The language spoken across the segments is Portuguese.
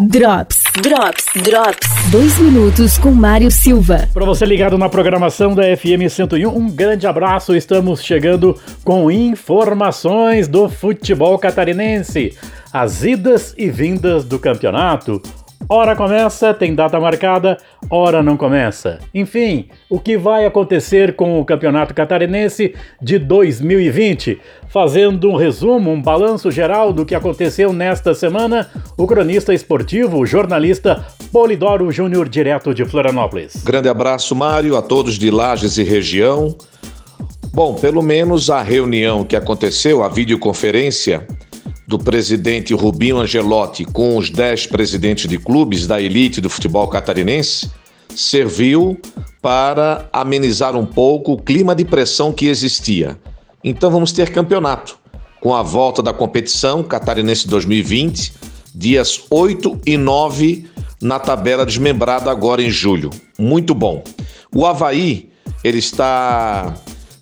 Drops, Drops, Drops. Dois minutos com Mário Silva. Para você ligado na programação da FM 101, um grande abraço. Estamos chegando com informações do futebol catarinense, as idas e vindas do campeonato Hora começa, tem data marcada, hora não começa. Enfim, o que vai acontecer com o Campeonato Catarinense de 2020? Fazendo um resumo, um balanço geral do que aconteceu nesta semana, o cronista esportivo, o jornalista Polidoro Júnior, direto de Florianópolis. Grande abraço, Mário, a todos de Lages e região. Bom, pelo menos a reunião que aconteceu, a videoconferência, do presidente Rubinho Angelotti com os dez presidentes de clubes da elite do futebol catarinense serviu para amenizar um pouco o clima de pressão que existia. Então vamos ter campeonato, com a volta da competição Catarinense 2020, dias 8 e 9 na tabela desmembrada agora em julho. Muito bom. O Havaí, ele está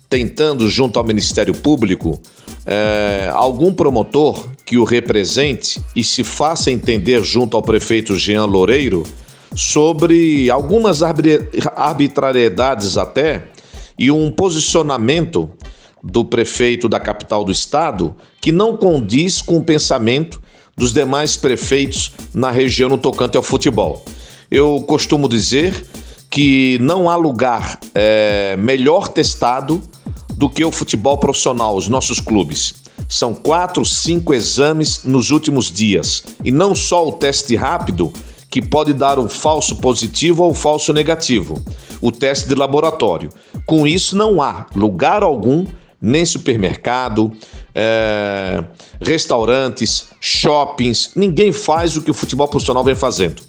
tentando, junto ao Ministério Público, é, algum promotor que o represente e se faça entender junto ao prefeito Jean Loureiro sobre algumas arbitrariedades até e um posicionamento do prefeito da capital do estado que não condiz com o pensamento dos demais prefeitos na região no tocante ao futebol. Eu costumo dizer que não há lugar é, melhor testado do que o futebol profissional, os nossos clubes. São quatro, cinco exames nos últimos dias. E não só o teste rápido, que pode dar um falso positivo ou falso negativo, o teste de laboratório. Com isso, não há lugar algum, nem supermercado, é, restaurantes, shoppings, ninguém faz o que o futebol profissional vem fazendo.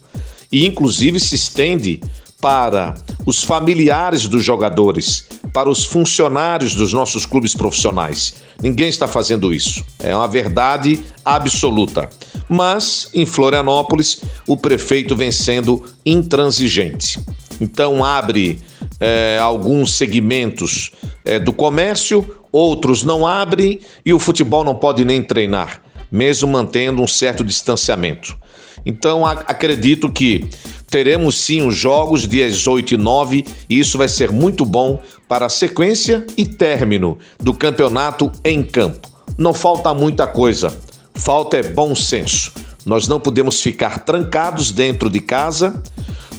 E, inclusive, se estende para os familiares dos jogadores, para os funcionários dos nossos clubes profissionais. Ninguém está fazendo isso. É uma verdade absoluta. Mas, em Florianópolis, o prefeito vem sendo intransigente. Então, abre é, alguns segmentos é, do comércio, outros não abrem e o futebol não pode nem treinar, mesmo mantendo um certo distanciamento. Então, acredito que teremos sim os jogos dias 8 e 9 e isso vai ser muito bom para a sequência e término do campeonato em campo. Não falta muita coisa, falta é bom senso. Nós não podemos ficar trancados dentro de casa,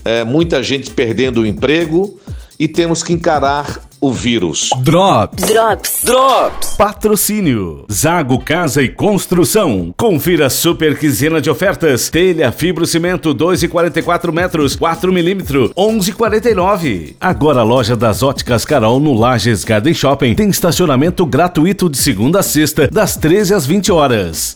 é, muita gente perdendo o emprego e temos que encarar o vírus. Drops. Drops. Drops. Patrocínio. Zago Casa e Construção. Confira super quinzena de ofertas. Telha fibrocimento 2,44 metros, 4 milímetros, 11,49. Agora a loja das óticas Carol no Lages Garden Shopping tem estacionamento gratuito de segunda a sexta, das 13 às 20 horas.